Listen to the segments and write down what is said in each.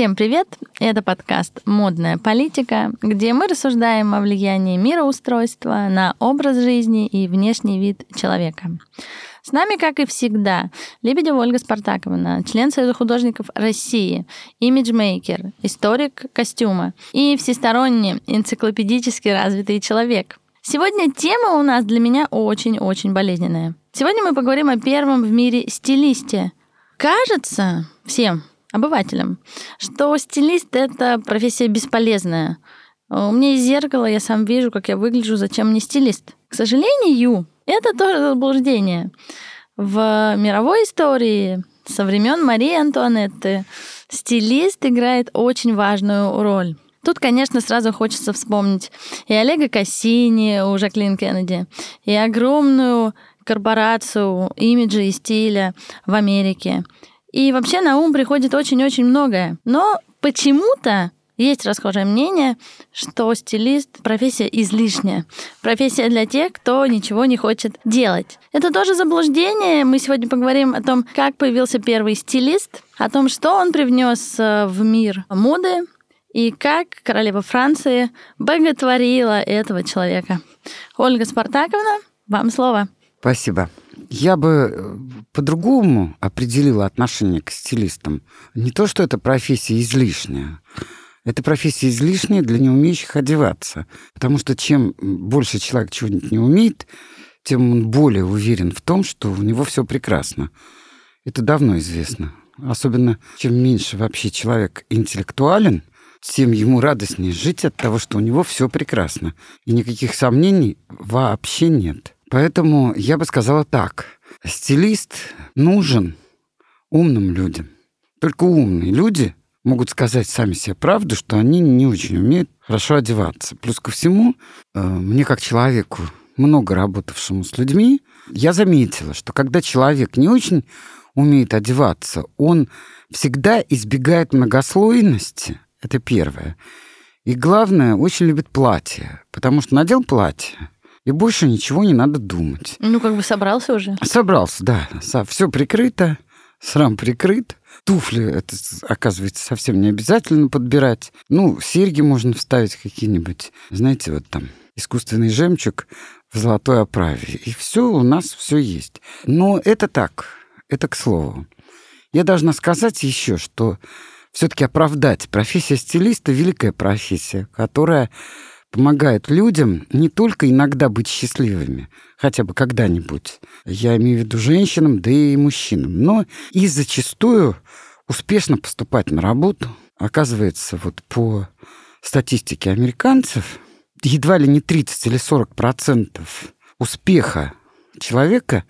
Всем привет! Это подкаст «Модная политика», где мы рассуждаем о влиянии мироустройства на образ жизни и внешний вид человека. С нами, как и всегда, Лебедева Ольга Спартаковна, член Союза художников России, имиджмейкер, историк костюма и всесторонне энциклопедически развитый человек. Сегодня тема у нас для меня очень-очень болезненная. Сегодня мы поговорим о первом в мире стилисте. Кажется всем, обывателям, что стилист — это профессия бесполезная. У меня есть зеркало, я сам вижу, как я выгляжу, зачем мне стилист. К сожалению, это тоже заблуждение. В мировой истории со времен Марии Антуанетты стилист играет очень важную роль. Тут, конечно, сразу хочется вспомнить и Олега Кассини у Жаклин Кеннеди, и огромную корпорацию имиджа и стиля в Америке, и вообще на ум приходит очень-очень многое. Но почему-то есть расхожее мнение, что стилист – профессия излишняя. Профессия для тех, кто ничего не хочет делать. Это тоже заблуждение. Мы сегодня поговорим о том, как появился первый стилист, о том, что он привнес э, в мир моды, и как королева Франции боготворила этого человека. Ольга Спартаковна, вам слово. Спасибо. Я бы э, по-другому определила отношение к стилистам. Не то, что это профессия излишняя. Это профессия излишняя для неумеющих одеваться. Потому что чем больше человек чего-нибудь не умеет, тем он более уверен в том, что у него все прекрасно. Это давно известно. Особенно, чем меньше вообще человек интеллектуален, тем ему радостнее жить от того, что у него все прекрасно. И никаких сомнений вообще нет. Поэтому я бы сказала так. Стилист нужен умным людям. Только умные люди могут сказать сами себе правду, что они не очень умеют хорошо одеваться. Плюс ко всему, э, мне как человеку, много работавшему с людьми, я заметила, что когда человек не очень умеет одеваться, он всегда избегает многослойности. Это первое. И главное, очень любит платье. Потому что надел платье, и больше ничего не надо думать. Ну, как бы собрался уже? Собрался, да. Все прикрыто, срам прикрыт. Туфли, это, оказывается, совсем не обязательно подбирать. Ну, серьги можно вставить какие-нибудь. Знаете, вот там искусственный жемчуг в золотой оправе. И все у нас все есть. Но это так, это к слову. Я должна сказать еще, что все-таки оправдать профессия стилиста великая профессия, которая помогает людям не только иногда быть счастливыми, хотя бы когда-нибудь, я имею в виду женщинам, да и мужчинам, но и зачастую успешно поступать на работу. Оказывается, вот по статистике американцев, едва ли не 30 или 40 процентов успеха человека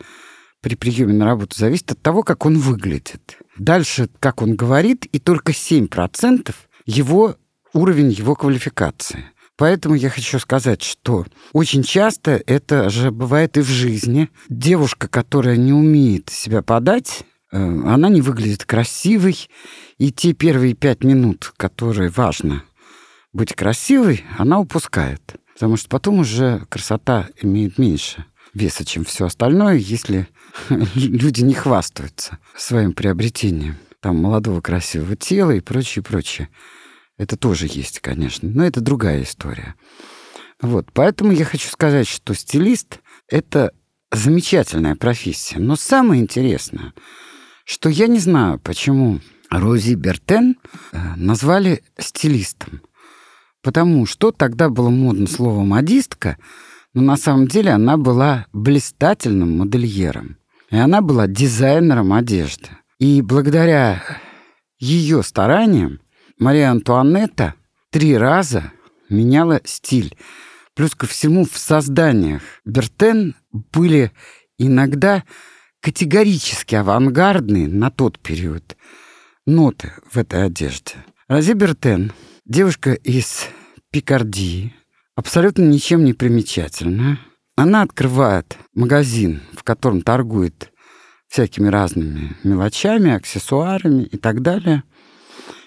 при приеме на работу зависит от того, как он выглядит. Дальше, как он говорит, и только 7 процентов его уровень его квалификации – Поэтому я хочу сказать, что очень часто это же бывает и в жизни. Девушка, которая не умеет себя подать, э, она не выглядит красивой, и те первые пять минут, которые важно быть красивой, она упускает. Потому что потом уже красота имеет меньше веса, чем все остальное, если люди не хвастаются своим приобретением там молодого красивого тела и прочее, прочее. Это тоже есть, конечно, но это другая история. Вот, поэтому я хочу сказать, что стилист — это замечательная профессия. Но самое интересное, что я не знаю, почему Рози Бертен э, назвали стилистом. Потому что тогда было модно слово «модистка», но на самом деле она была блистательным модельером. И она была дизайнером одежды. И благодаря ее стараниям Мария Антуанетта три раза меняла стиль. Плюс ко всему в созданиях Бертен были иногда категорически авангардные на тот период ноты в этой одежде. Рози Бертен, девушка из Пикардии, абсолютно ничем не примечательная. Она открывает магазин, в котором торгует всякими разными мелочами, аксессуарами и так далее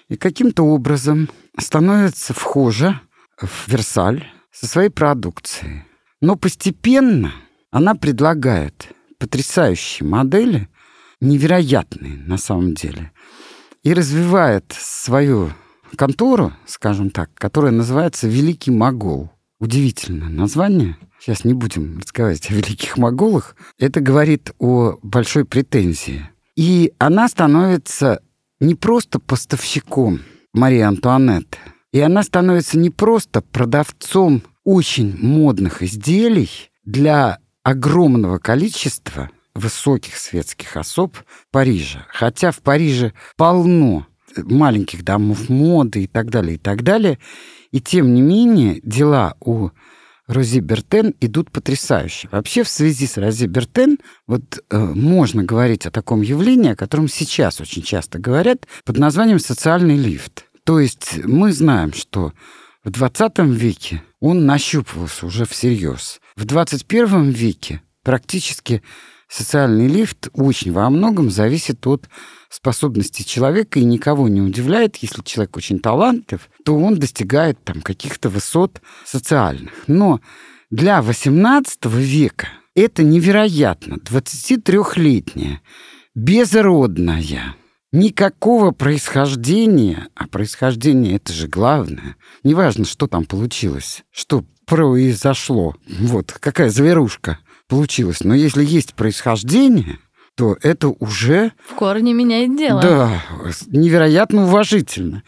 и каким-то образом становится вхожа в Версаль со своей продукцией. Но постепенно она предлагает потрясающие модели, невероятные на самом деле. и развивает свою контору, скажем так, которая называется «Великий Могол». Удивительное название. Сейчас не будем разговаривать о великих моголах. Это говорит о большой претензии. И она становится не просто поставщиком Марии Антуанетты, и она становится не просто продавцом очень модных изделий для огромного количества высоких светских особ Парижа. Хотя в Париже полно маленьких домов моды и так далее, и так далее. И тем не менее дела у Рози Бертен идут потрясающе. Вообще в связи с Рози Бертен вот э, можно говорить о таком явлении, о котором сейчас очень часто говорят, под названием социальный лифт. То есть мы знаем, что в 20 веке он нащупывался уже всерьез. В 21 веке практически социальный лифт очень во многом зависит от способности человека и никого не удивляет, если человек очень талантлив, то он достигает там каких-то высот социальных. Но для 18 века это невероятно. 23-летняя, безродная, никакого происхождения, а происхождение это же главное. Неважно, что там получилось, что произошло, вот какая зверушка получилась. Но если есть происхождение, то это уже... В корне меняет дело. Да, невероятно уважительно.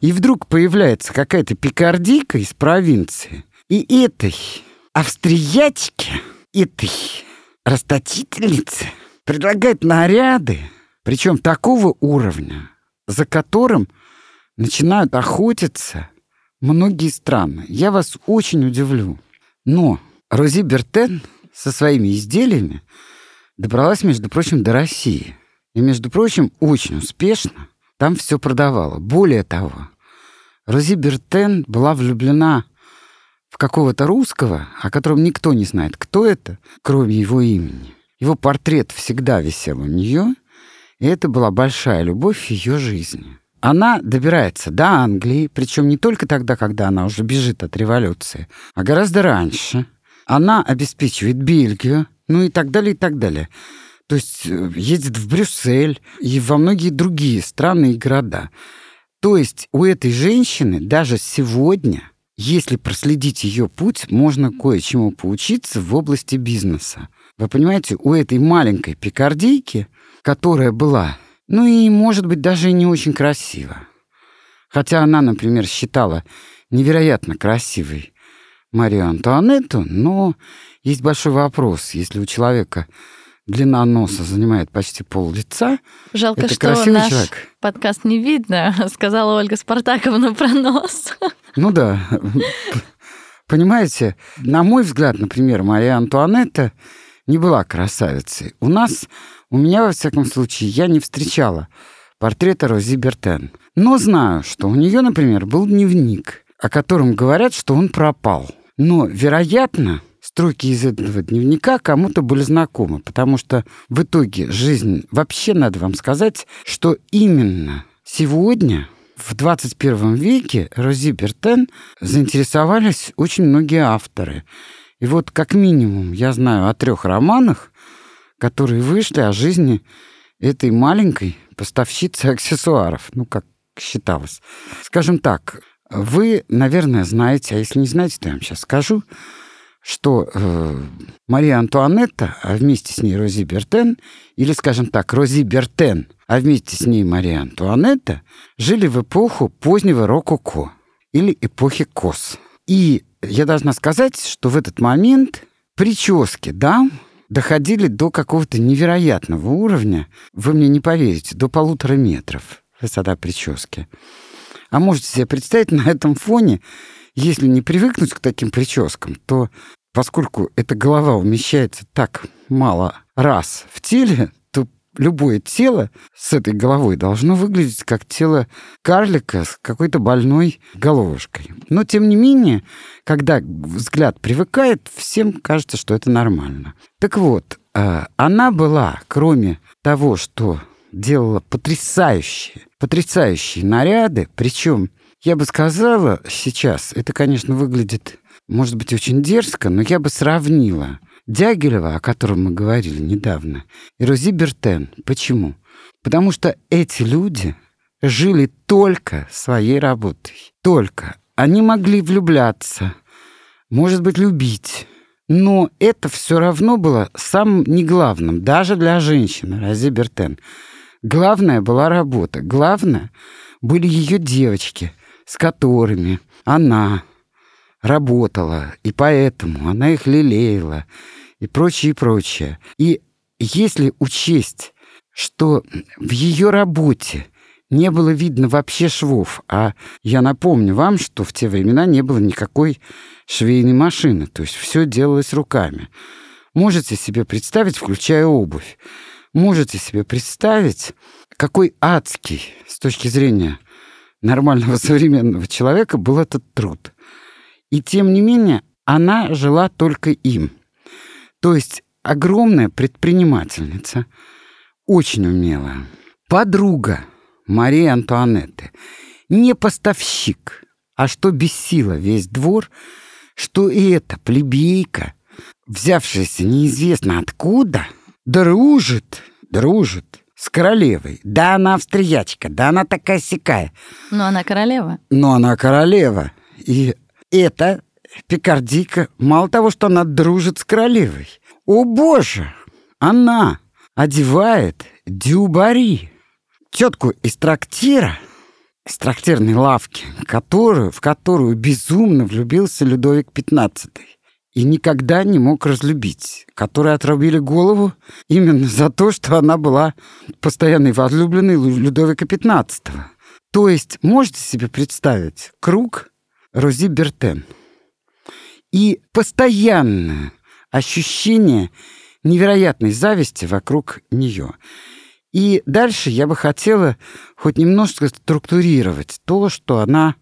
И вдруг появляется какая-то пикардийка из провинции. И этой австриячке, этой расточительнице предлагает наряды, причем такого уровня, за которым начинают охотиться многие страны. Я вас очень удивлю. Но Рози Бертен со своими изделиями добралась, между прочим, до России. И, между прочим, очень успешно там все продавала. Более того, Рози Бертен была влюблена в какого-то русского, о котором никто не знает, кто это, кроме его имени. Его портрет всегда висел у нее, и это была большая любовь ее жизни. Она добирается до Англии, причем не только тогда, когда она уже бежит от революции, а гораздо раньше. Она обеспечивает Бельгию, ну и так далее, и так далее. То есть э, едет в Брюссель и во многие другие страны и города. То есть у этой женщины даже сегодня, если проследить ее путь, можно кое-чему поучиться в области бизнеса. Вы понимаете, у этой маленькой пикардейки, которая была, ну и, может быть, даже не очень красива. Хотя она, например, считала невероятно красивой Марию Антуанетту, но есть большой вопрос. Если у человека длина носа занимает почти пол лица, Жалко, это что наш человек. подкаст не видно, сказала Ольга Спартаковна про нос. Ну да. Понимаете, на мой взгляд, например, Мария Антуанетта не была красавицей. У нас, у меня, во всяком случае, я не встречала портрета Рози Бертен. Но знаю, что у нее, например, был дневник, о котором говорят, что он пропал. Но, вероятно, строки из этого дневника кому-то были знакомы, потому что в итоге жизнь... Вообще надо вам сказать, что именно сегодня, в 21 веке, Рози Бертен заинтересовались очень многие авторы. И вот как минимум я знаю о трех романах, которые вышли о жизни этой маленькой поставщицы аксессуаров, ну, как считалось. Скажем так, вы, наверное, знаете, а если не знаете, то я вам сейчас скажу, что э, Мария Антуанетта, а вместе с ней Рози Бертен, или, скажем так, Рози Бертен, а вместе с ней Мария Антуанетта, жили в эпоху позднего рококо или эпохи кос. И я должна сказать, что в этот момент прически дам доходили до какого-то невероятного уровня. Вы мне не поверите, до полутора метров высота прически. А можете себе представить на этом фоне, если не привыкнуть к таким прическам, то поскольку эта голова умещается так мало раз в теле, то любое тело с этой головой должно выглядеть как тело карлика с какой-то больной головушкой. Но, тем не менее, когда взгляд привыкает, всем кажется, что это нормально. Так вот, э, она была, кроме того, что делала потрясающие, потрясающие наряды. Причем, я бы сказала сейчас, это, конечно, выглядит, может быть, очень дерзко, но я бы сравнила Дягилева, о котором мы говорили недавно, и Рози Бертен. Почему? Потому что эти люди жили только своей работой. Только. Они могли влюбляться, может быть, любить. Но это все равно было самым неглавным, даже для женщины, Рази Бертен. Главное была работа. Главное были ее девочки, с которыми она работала, и поэтому она их лелеяла, и прочее, и прочее. И если учесть, что в ее работе не было видно вообще швов, а я напомню вам, что в те времена не было никакой швейной машины, то есть все делалось руками. Можете себе представить, включая обувь, можете себе представить, какой адский с точки зрения нормального современного человека был этот труд. И тем не менее, она жила только им. То есть огромная предпринимательница, очень умелая, подруга Марии Антуанетты, не поставщик, а что бесило весь двор, что и эта плебейка, взявшаяся неизвестно откуда, дружит, дружит с королевой. Да, она австриячка, да, она такая сякая. Но она королева. Но она королева. И эта пикардийка, мало того, что она дружит с королевой. О, боже! Она одевает дюбари, тетку из трактира, из трактирной лавки, которую, в которую безумно влюбился Людовик XV и никогда не мог разлюбить, которые отрубили голову именно за то, что она была постоянной возлюбленной Людовика XV. То есть, можете себе представить, круг Рози Бертен. И постоянное ощущение невероятной зависти вокруг нее. И дальше я бы хотела хоть немножко структурировать то, что она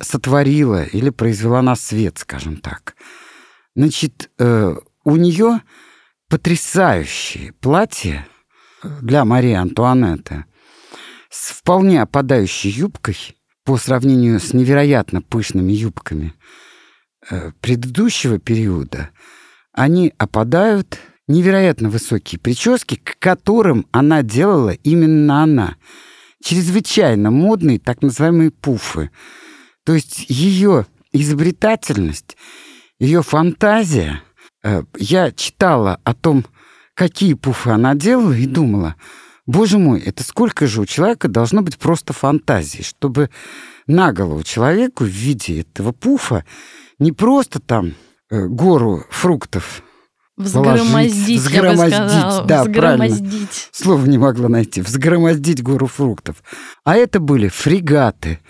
сотворила или произвела на свет, скажем так. Значит, э, у нее потрясающее платье для Марии Антуанетты с вполне опадающей юбкой по сравнению с невероятно пышными юбками э, предыдущего периода. Они опадают невероятно высокие прически, к которым она делала именно она. Чрезвычайно модные так называемые пуфы. То есть ее изобретательность ее фантазия. Э, я читала о том, какие пуфы она делала, и думала, боже мой, это сколько же у человека должно быть просто фантазии, чтобы на голову человеку в виде этого пуфа не просто там э, гору фруктов Взгромоздить, взгромоздить, я бы сказала. да, взгромоздить. правильно. Слово не могла найти. Взгромоздить гору фруктов. А это были фрегаты,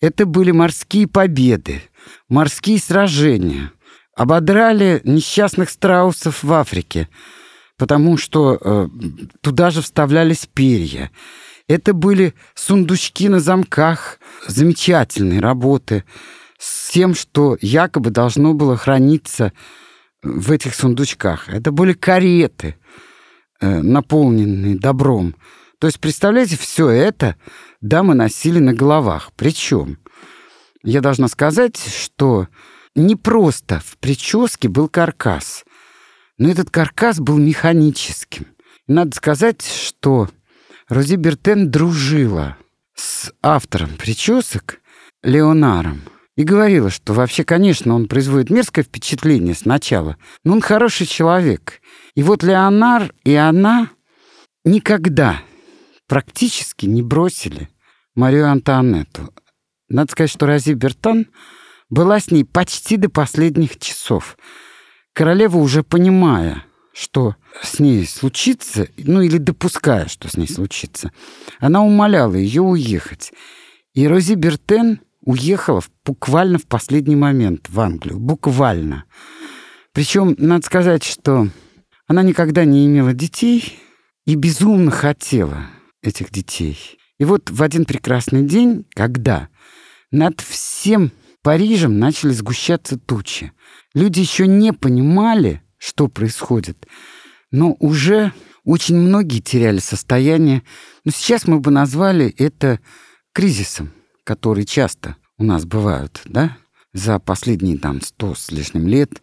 это были морские победы, морские сражения, ободрали несчастных страусов в Африке, потому что э, туда же вставлялись перья. Это были сундучки на замках, замечательные работы с тем, что якобы должно было храниться в этих сундучках. Это были кареты, э, наполненные добром. То есть, представляете, все это дамы носили на головах. Причем, я должна сказать, что не просто в прическе был каркас, но этот каркас был механическим. надо сказать, что Рози Бертен дружила с автором причесок Леонаром и говорила, что вообще, конечно, он производит мерзкое впечатление сначала, но он хороший человек. И вот Леонар и она никогда практически не бросили Марию Антуанетту. Надо сказать, что Рози Бертан была с ней почти до последних часов. Королева, уже понимая, что с ней случится, ну или допуская, что с ней случится, она умоляла ее уехать. И Рози Бертен уехала буквально в последний момент в Англию. Буквально. Причем, надо сказать, что она никогда не имела детей и безумно хотела этих детей. И вот в один прекрасный день, когда над всем Парижем начали сгущаться тучи. Люди еще не понимали, что происходит, но уже очень многие теряли состояние. Но сейчас мы бы назвали это кризисом, который часто у нас бывают, да? За последние там сто с лишним лет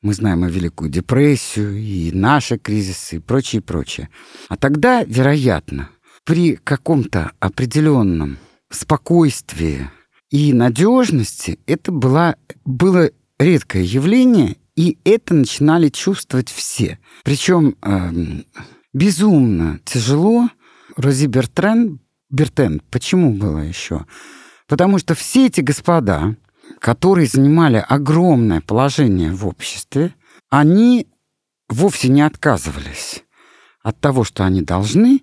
мы знаем и Великую депрессию, и наши кризисы, и прочее, прочее. А тогда, вероятно, при каком-то определенном спокойствии и надежности это была, было редкое явление, и это начинали чувствовать все. Причем э, эм, безумно тяжело Рози Бертрен, Бертен, почему было еще? Потому что все эти господа, которые занимали огромное положение в обществе, они вовсе не отказывались от того, что они должны,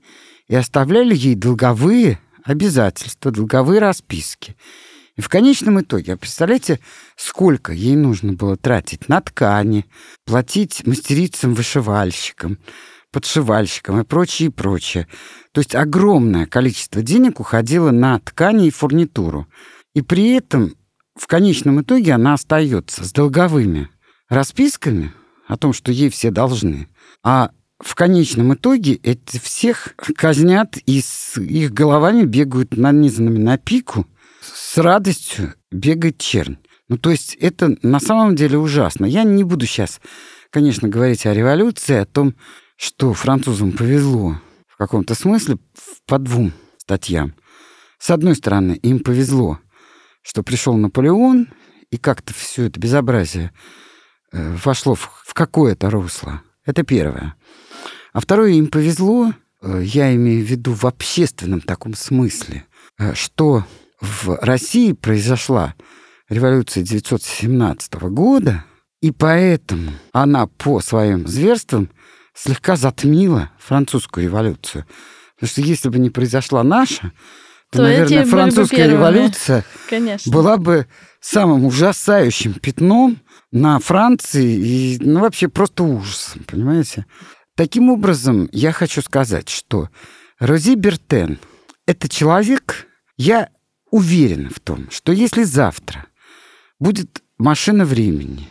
и оставляли ей долговые обязательства, долговые расписки. И в конечном итоге, а представляете, сколько ей нужно было тратить на ткани, платить мастерицам-вышивальщикам, подшивальщикам и прочее, и прочее. То есть огромное количество денег уходило на ткани и фурнитуру. И при этом в конечном итоге она остается с долговыми расписками о том, что ей все должны. А в конечном итоге эти всех казнят и с их головами бегают нанизанными на пику. С радостью бегает чернь. Ну, то есть это на самом деле ужасно. Я не буду сейчас, конечно, говорить о революции, о том, что французам повезло в каком-то смысле по двум статьям. С одной стороны, им повезло, что пришел Наполеон, и как-то все это безобразие э, вошло в, какое-то русло. Это первое. А второе, им повезло, э, я имею в виду в общественном таком смысле, э, что в России произошла революция 1917 года, и поэтому она по своим зверствам слегка затмила французскую революцию. Потому что если бы не произошла наша, то, то наверное, французская бы революция Конечно. была бы самым ужасающим пятном на Франции и ну, вообще просто ужасом, понимаете? Таким образом, я хочу сказать, что Рози Бертен — это человек, я уверен в том, что если завтра будет машина времени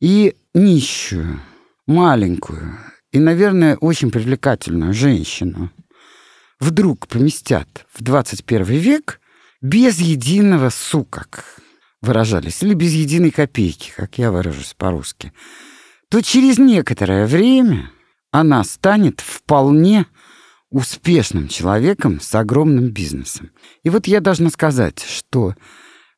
и нищую, маленькую и, наверное, очень привлекательную женщину вдруг поместят в 21 век без единого сукок, выражались, или без единой копейки, как я выражусь по-русски, то через некоторое время она станет вполне успешным человеком с огромным бизнесом. И вот я должна сказать, что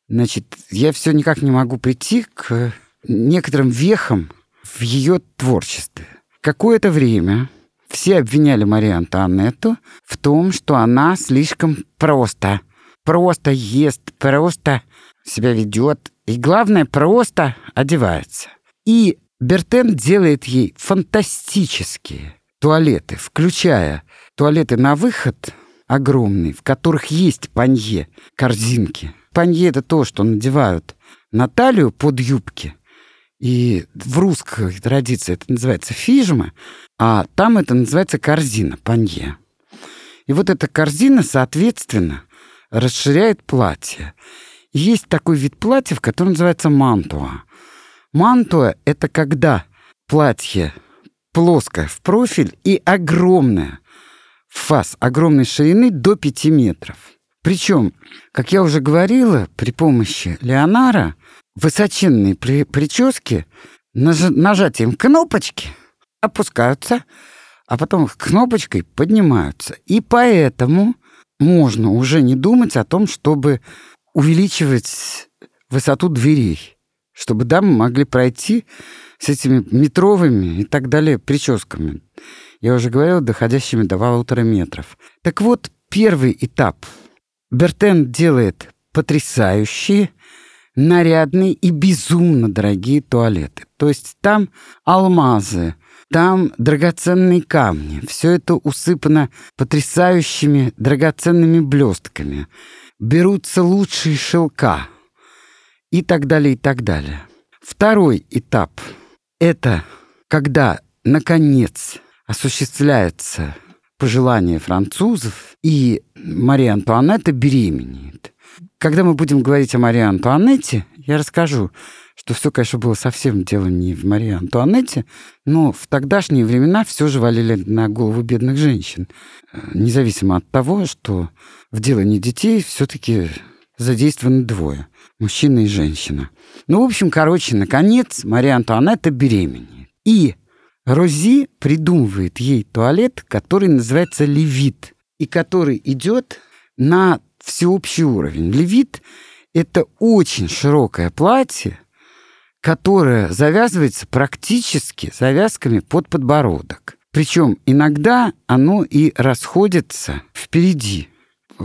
значит, я все никак не могу прийти к некоторым вехам в ее творчестве. Какое-то время все обвиняли Марию Антуанетту в том, что она слишком просто, просто ест, просто себя ведет, и главное, просто одевается. И Бертен делает ей фантастические туалеты, включая туалеты на выход огромные, в которых есть панье, корзинки. Панье — это то, что надевают на талию под юбки. И в русской традиции это называется фижма, а там это называется корзина, панье. И вот эта корзина, соответственно, расширяет платье. И есть такой вид платья, который называется мантуа. Мантуа — это когда платье плоское в профиль и огромное в фас, огромной ширины до 5 метров. Причем, как я уже говорила, при помощи Леонара высоченные при прически наж нажатием кнопочки опускаются, а потом кнопочкой поднимаются. И поэтому можно уже не думать о том, чтобы увеличивать высоту дверей чтобы дамы могли пройти с этими метровыми и так далее прическами. Я уже говорил, доходящими до полутора метров. Так вот, первый этап. Бертен делает потрясающие, нарядные и безумно дорогие туалеты. То есть там алмазы, там драгоценные камни. Все это усыпано потрясающими драгоценными блестками. Берутся лучшие шелка – и так далее, и так далее. Второй этап — это когда, наконец, осуществляется пожелание французов, и Мария Антуанетта беременеет. Когда мы будем говорить о Марии Антуанетте, я расскажу, что все, конечно, было совсем дело не в Марии Антуанетте, но в тогдашние времена все же валили на голову бедных женщин. Э, независимо от того, что в делании детей все-таки задействованы двое мужчина и женщина. Ну, в общем, короче, наконец Мария Антуанетта беременеет. И Рози придумывает ей туалет, который называется левит. и который идет на всеобщий уровень. Левит — это очень широкое платье, которое завязывается практически завязками под подбородок. Причем иногда оно и расходится впереди,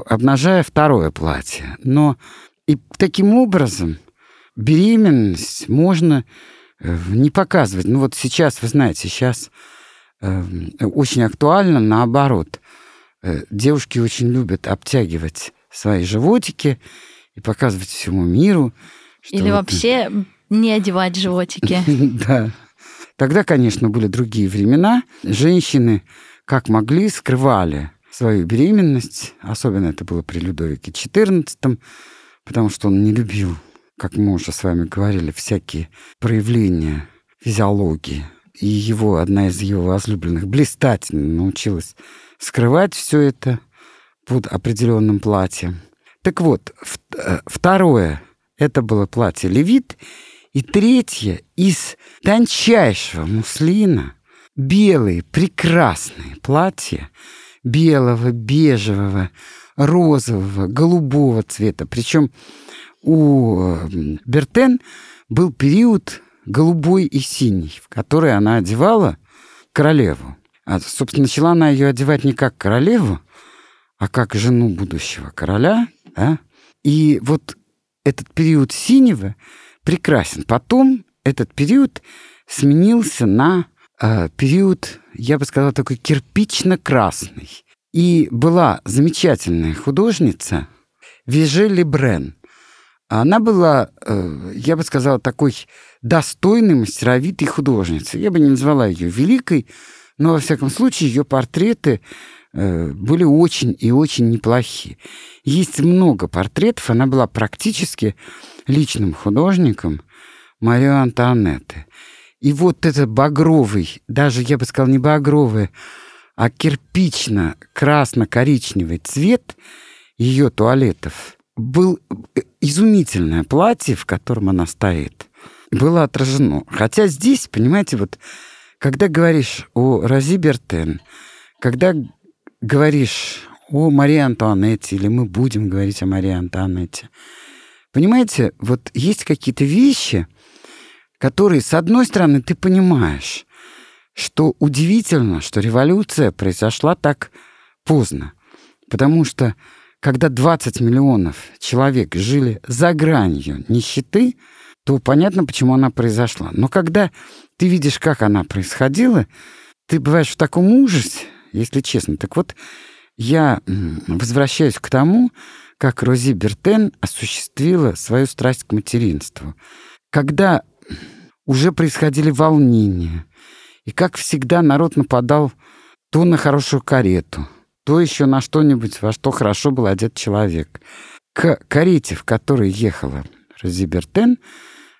обнажая второе платье. Но и таким образом беременность можно э, не показывать. Ну вот сейчас, вы знаете, сейчас э, очень актуально наоборот. Э, девушки очень любят обтягивать свои животики и показывать всему миру. Или вот... вообще не одевать животики. Да. Тогда, конечно, были другие времена. Женщины, как могли, скрывали свою беременность. Особенно это было при Людовике XIV, потому что он не любил, как мы уже с вами говорили, всякие проявления физиологии. И его, одна из его возлюбленных, блистательно научилась скрывать все это под определенным платьем. Так вот, э, второе, это было платье левит, и третье из тончайшего муслина белые прекрасные платья белого, бежевого, розового, голубого цвета. Причем у Бертен был период голубой и синий, в который она одевала королеву. А, собственно, начала она ее одевать не как королеву, а как жену будущего короля. Да? И вот этот период синего прекрасен. Потом этот период сменился на э, период, я бы сказала, такой кирпично-красный. И была замечательная художница Вижели Брен. Она была, э, я бы сказала, такой достойной, мастеровитой художницей. Я бы не назвала ее великой, но, во всяком случае, ее портреты э, были очень и очень неплохие. Есть много портретов, она была практически личным художником Марио Антуанетты. И вот этот багровый, даже я бы сказал не багровый, а кирпично-красно-коричневый цвет ее туалетов был э, изумительное платье, в котором она стоит, было отражено. Хотя здесь, понимаете, вот когда говоришь о Рози Бертен, когда говоришь о Марии Антуанетте, или мы будем говорить о Марии Антуанетте, Понимаете, вот есть какие-то вещи, которые, с одной стороны, ты понимаешь, что удивительно, что революция произошла так поздно. Потому что когда 20 миллионов человек жили за гранью нищеты, то понятно, почему она произошла. Но когда ты видишь, как она происходила, ты бываешь в таком ужасе, если честно. Так вот, я возвращаюсь к тому, как Рози Бертен осуществила свою страсть к материнству. Когда уже происходили волнения, и как всегда народ нападал то на хорошую карету, то еще на что-нибудь, во что хорошо был одет человек. К карете, в которой ехала Рози Бертен,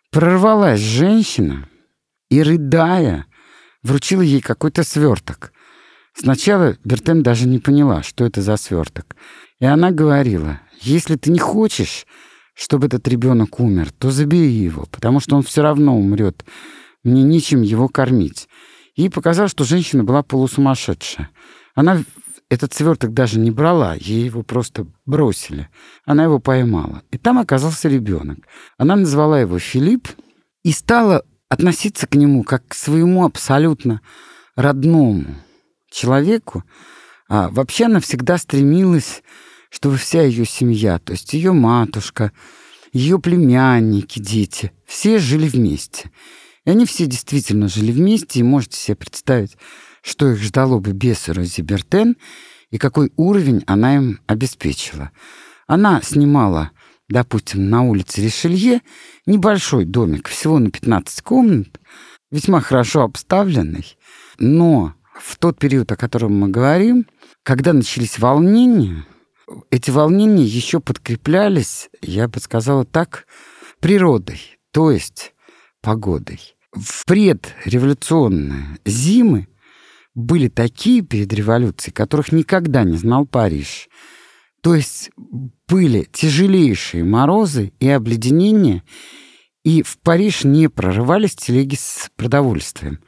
прорвалась женщина и, рыдая, вручила ей какой-то сверток. Сначала Бертен даже не поняла, что это за сверток. И она говорила, если ты не хочешь, чтобы этот ребенок умер, то забери его, потому что он все равно умрет. Мне нечем его кормить. И показалось, что женщина была полусумасшедшая. Она этот сверток даже не брала, ей его просто бросили. Она его поймала. И там оказался ребенок. Она назвала его Филипп и стала относиться к нему как к своему абсолютно родному человеку. А вообще она всегда стремилась чтобы вся ее семья, то есть ее матушка, ее племянники, дети, все жили вместе. И они все действительно жили вместе, и можете себе представить, что их ждало бы без Рози Бертен и какой уровень она им обеспечила. Она снимала, допустим, на улице Ришелье небольшой домик, всего на 15 комнат, весьма хорошо обставленный, но в тот период, о котором мы говорим, когда начались волнения, эти волнения еще подкреплялись, я бы сказала так, природой, то есть погодой. В предреволюционные зимы были такие перед революцией, которых никогда не знал Париж. То есть были тяжелейшие морозы и обледенения, и в Париж не прорывались телеги с продовольствием,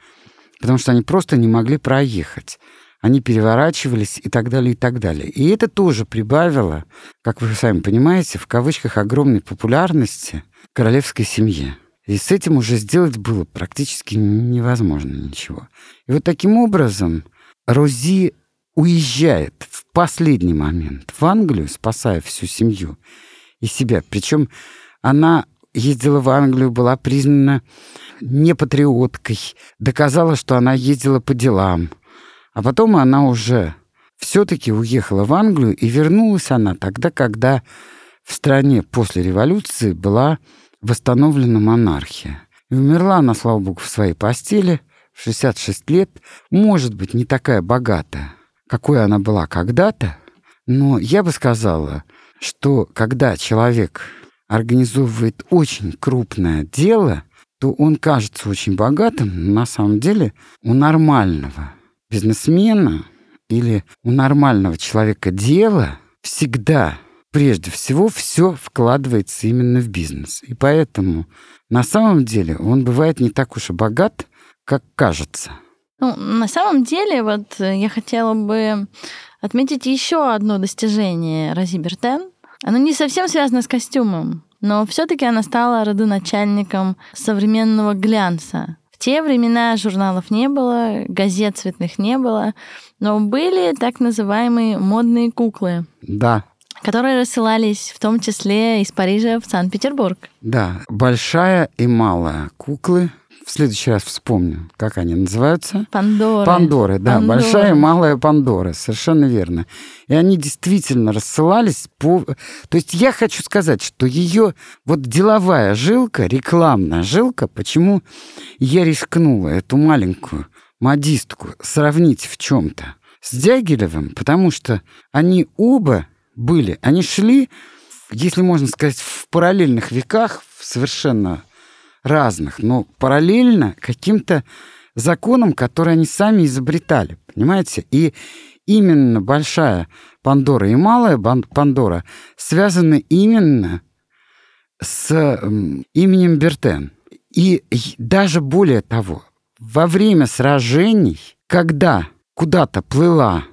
потому что они просто не могли проехать. они переворачивались и так далее, и так далее. И это тоже прибавило, как вы сами понимаете, в кавычках огромной популярности королевской семье. И с этим уже сделать было практически невозможно ничего. И вот таким образом Рози уезжает в последний момент в Англию, спасая всю семью и себя. Причем она ездила в Англию, была признана не патриоткой, доказала, что она ездила по делам. А потом она уже все-таки уехала в Англию, и вернулась она тогда, когда в стране после революции была восстановлена монархия. И умерла она, слава богу, в своей постели в 66 лет. Может быть, не такая богатая, какой она была когда-то, но я бы сказала, что когда человек организовывает очень крупное дело, то он кажется очень богатым, но на самом деле у нормального бизнесмена или у нормального человека дела всегда прежде всего все вкладывается именно в бизнес. И поэтому на самом деле он бывает не так уж и богат, как кажется. Ну, на самом деле, вот я хотела бы отметить еще одно достижение Рози Бертен. Оно не совсем связано с костюмом, но все-таки она стала родоначальником современного глянца. В те времена журналов не было, газет цветных не было, но были так называемые модные куклы. Да, которые рассылались в том числе из Парижа в Санкт-Петербург. Да, большая и малая куклы. В следующий раз вспомню, как они называются. Пандоры. Пандоры, да. Пандоры. Большая и малая Пандора, совершенно верно. И они действительно рассылались по... То есть я хочу сказать, что ее вот деловая жилка, рекламная жилка, почему я рискнула эту маленькую модистку сравнить в чем-то с Дягилевым, потому что они оба были. Они шли, если можно сказать, в параллельных веках, совершенно разных, но параллельно каким-то законам, которые они сами изобретали, понимаете? И именно большая Пандора и малая Пандора связаны именно с именем Бертен. И даже более того, во время сражений, когда куда-то плыла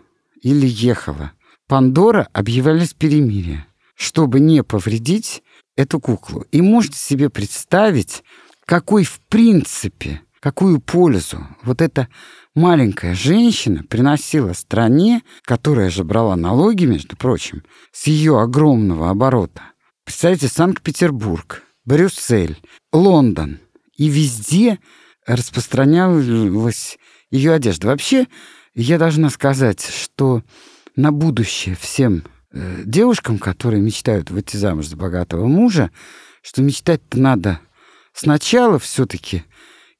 или ехала Пандора объявлялись перемирие, чтобы не повредить эту куклу. И можете себе представить, какой в принципе, какую пользу вот эта маленькая женщина приносила стране, которая же брала налоги, между прочим, с ее огромного оборота. Представьте, Санкт-Петербург, Брюссель, Лондон. И везде распространялась ее одежда. Вообще, я должна сказать, что на будущее всем э, девушкам, которые мечтают выйти замуж за богатого мужа, что мечтать-то надо сначала все-таки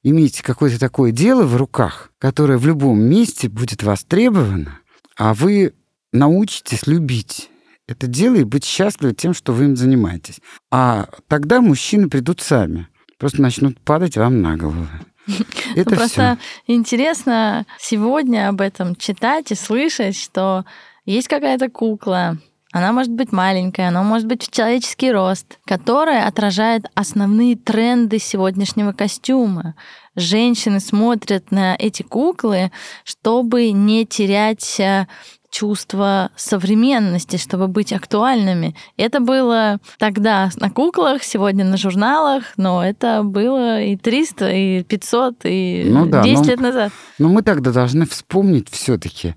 иметь какое-то такое дело в руках, которое в любом месте будет востребовано, а вы научитесь любить это дело и быть счастливы тем, что вы им занимаетесь. А тогда мужчины придут сами, просто начнут падать вам на голову. Это Просто всё. интересно сегодня об этом читать и слышать, что есть какая-то кукла, она может быть маленькая, она может быть в человеческий рост, которая отражает основные тренды сегодняшнего костюма. Женщины смотрят на эти куклы, чтобы не терять э, чувство современности, чтобы быть актуальными. Это было тогда на куклах, сегодня на журналах, но это было и 300, и 500, и ну да, 10 но, лет назад. Но мы тогда должны вспомнить все таки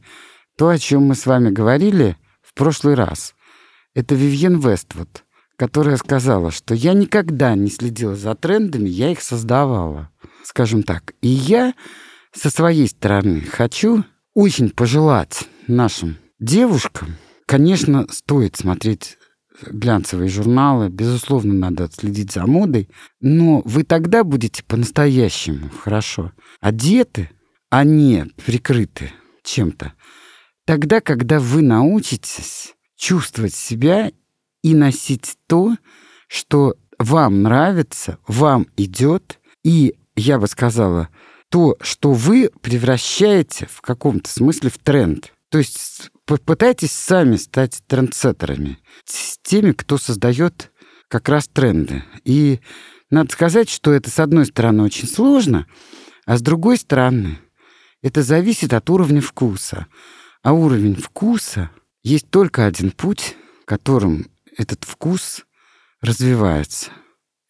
то, о чем мы с вами говорили в прошлый раз. Это Вивьен Вествуд, которая сказала, что я никогда не следила за трендами, я их создавала, скажем так. И я со своей стороны хочу очень пожелать нашим девушкам, конечно, стоит смотреть глянцевые журналы, безусловно, надо следить за модой, но вы тогда будете по-настоящему хорошо одеты, а не прикрыты чем-то. Тогда, когда вы научитесь чувствовать себя и носить то, что вам нравится, вам идет, и, я бы сказала, то, что вы превращаете в каком-то смысле в тренд. То есть попытайтесь сами стать трендсеттерами, с теми, кто создает как раз тренды. И надо сказать, что это, с одной стороны, очень сложно, а с другой стороны, Это зависит от уровня вкуса. А уровень вкуса есть только один путь, которым этот вкус развивается.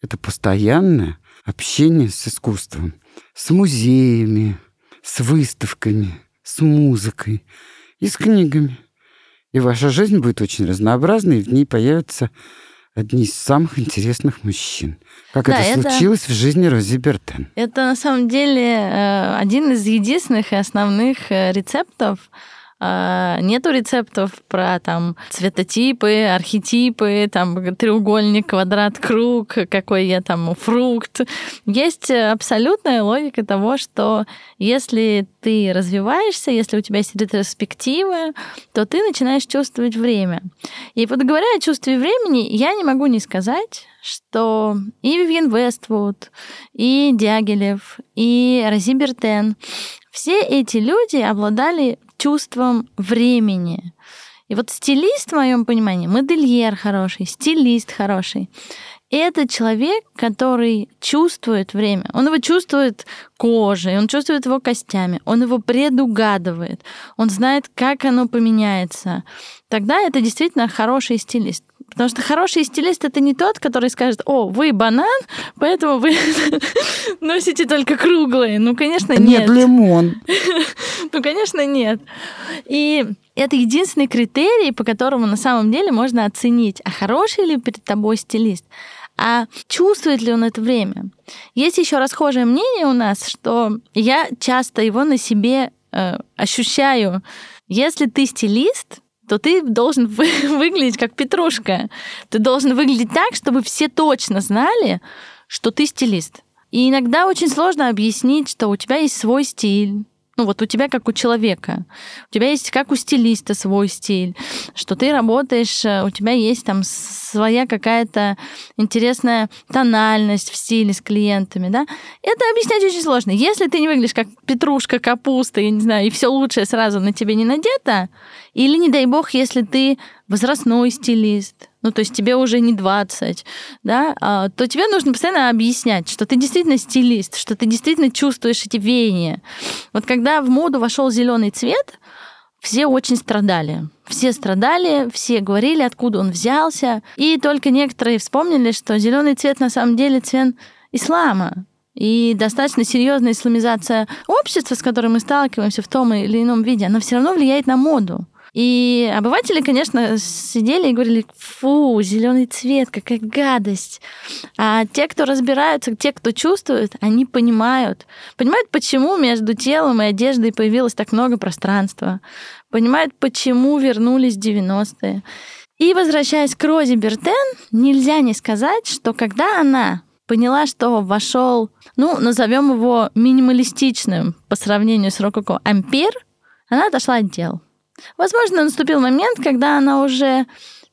Это постоянное общение с искусством, с музеями, с выставками, с музыкой и с книгами. И ваша жизнь будет очень разнообразной, и в ней появятся одни из самых интересных мужчин. Как да, это, это случилось в жизни Рози Бертен. Это на самом деле э, один из единственных и основных э, рецептов нету рецептов про там цветотипы, архетипы, там треугольник, квадрат, круг, какой я там фрукт. Есть абсолютная логика того, что если ты развиваешься, если у тебя есть ретроспективы, то ты начинаешь чувствовать время. И вот говоря о чувстве времени, я не могу не сказать, что и Вивьен Вествуд, и Дягилев, и Рози Бертен, все эти люди обладали чувством времени. И вот стилист, в моем понимании, модельер хороший, стилист хороший, это человек, который чувствует время. Он его чувствует кожей, он чувствует его костями, он его предугадывает, он знает, как оно поменяется. Тогда это действительно хороший стилист. Потому что хороший стилист это не тот, который скажет, о, вы банан, поэтому вы носите только круглые. Ну, конечно, нет. Нет, лимон. Ну, конечно, нет. И это единственный критерий, по которому на самом деле можно оценить, а хороший ли перед тобой стилист, а чувствует ли он это время. Есть еще расхожее мнение у нас, что я часто его на себе э, ощущаю. Если ты стилист, то ты должен вы, выглядеть как петрушка. Ты должен выглядеть так, чтобы все точно знали, что ты стилист. И иногда очень сложно объяснить, что у тебя есть свой стиль, ну вот у тебя как у человека, у тебя есть как у стилиста свой стиль, что ты работаешь, э, у тебя есть там своя какая-то интересная тональность в стиле с клиентами, да? Это объяснять очень сложно. Если ты не выглядишь как петрушка, капуста, я не знаю, и все лучшее сразу на тебе не надето, или, не дай бог, если ты возрастной стилист, ну, то есть тебе уже не 20, да, а, то тебе нужно постоянно объяснять, что ты действительно стилист, что ты действительно чувствуешь эти веяния. Вот когда в моду вошел зеленый цвет, все очень страдали. Все страдали, все говорили, откуда он взялся. И только некоторые вспомнили, что зеленый цвет на самом деле цвет ислама. И достаточно серьезная исламизация общества, с которой мы сталкиваемся в том или ином виде, она все равно влияет на моду. И обыватели, конечно, сидели и говорили, фу, зеленый цвет, какая гадость. А те, кто разбираются, те, кто чувствует, они понимают. Понимают, почему между телом и одеждой появилось так много пространства. Понимают, почему вернулись 90-е. И возвращаясь к Розе Бертен, нельзя не сказать, что когда она поняла, что вошел, ну, назовем его минималистичным по сравнению с Рококо ампир, она отошла от дел. Возможно, наступил момент, когда она уже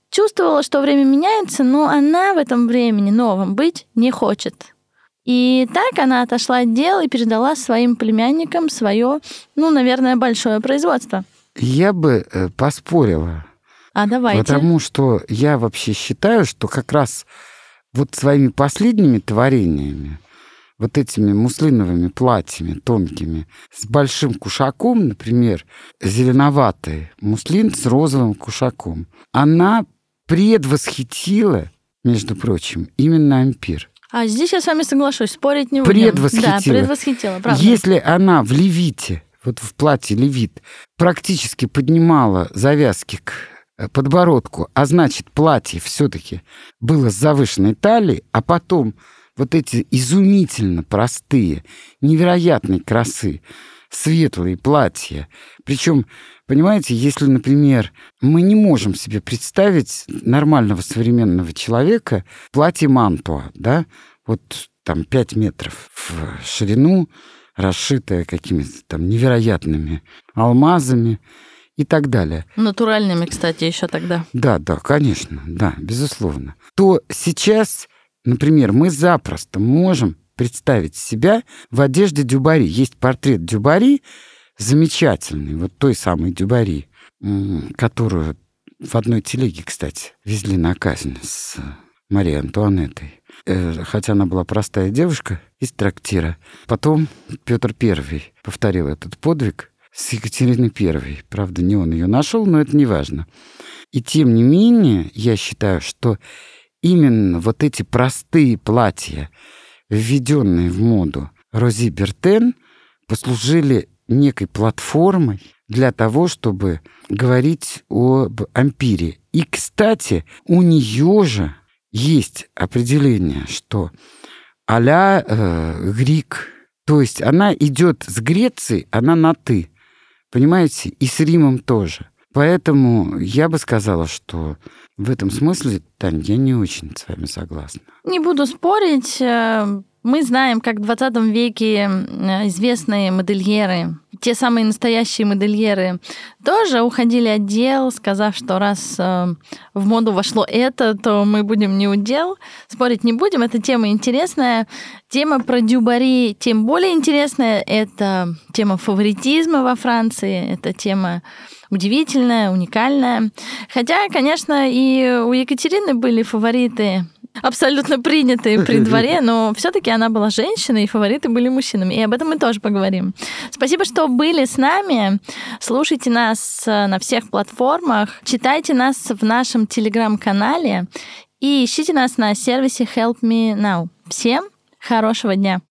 чувствовала, что время меняется, но она в этом времени новом быть не хочет. И так она отошла от дела и передала своим племянникам свое, ну, наверное, большое производство. Я бы э, поспорила. А давайте. Потому что я вообще считаю, что как раз вот своими последними творениями вот этими муслиновыми платьями тонкими, с большим кушаком, например, зеленоватый муслин с розовым кушаком, она предвосхитила, между прочим, именно ампир. А здесь я с вами соглашусь, спорить не будем. Предвосхитила. Да, предвосхитила, правда. Если она в левите, вот в платье левит, практически поднимала завязки к э, подбородку, а значит, платье все-таки было с завышенной талией, а потом вот эти изумительно простые, невероятной красы светлые платья. Причем, понимаете, если, например, мы не можем себе представить нормального современного человека платье мантуа, да, вот там 5 метров в ширину, расшитое какими-то там невероятными алмазами и так далее. Натуральными, кстати, еще тогда. Да, да, конечно, да, безусловно. То сейчас Например, мы запросто можем представить себя в одежде Дюбари. Есть портрет Дюбари, замечательный, вот той самой Дюбари, которую в одной телеге, кстати, везли на казнь с Марии Антуанеттой. Э, хотя она была простая девушка из трактира. Потом Петр I повторил этот подвиг с Екатериной I. Правда, не он ее нашел, но это не важно. И тем не менее, я считаю, что именно вот эти простые платья, введенные в моду Рози Бертен, послужили некой платформой для того, чтобы говорить об ампире. И, кстати, у нее же есть определение, что а-ля э, Грик, то есть она идет с Греции, она на «ты», понимаете, и с Римом тоже. Поэтому я бы сказала, что в этом смысле, Тань, я не очень с вами согласна. Не буду спорить. Э, мы знаем, как в 20 веке известные модельеры, те самые настоящие модельеры, тоже уходили от дел, сказав, что раз э, в моду вошло это, то мы будем не удел. Спорить не будем, эта тема интересная. Тема про дюбари тем более интересная. Это тема фаворитизма во Франции, это тема удивительная, уникальная. Хотя, конечно, и у Екатерины были фавориты абсолютно принятые при дворе, но все-таки она была женщиной, и фавориты были мужчинами. И об этом мы тоже поговорим. Спасибо, что были с нами. Слушайте нас э, на всех платформах, читайте нас в нашем телеграм-канале и ищите нас на сервисе Help Me Now. Всем хорошего дня!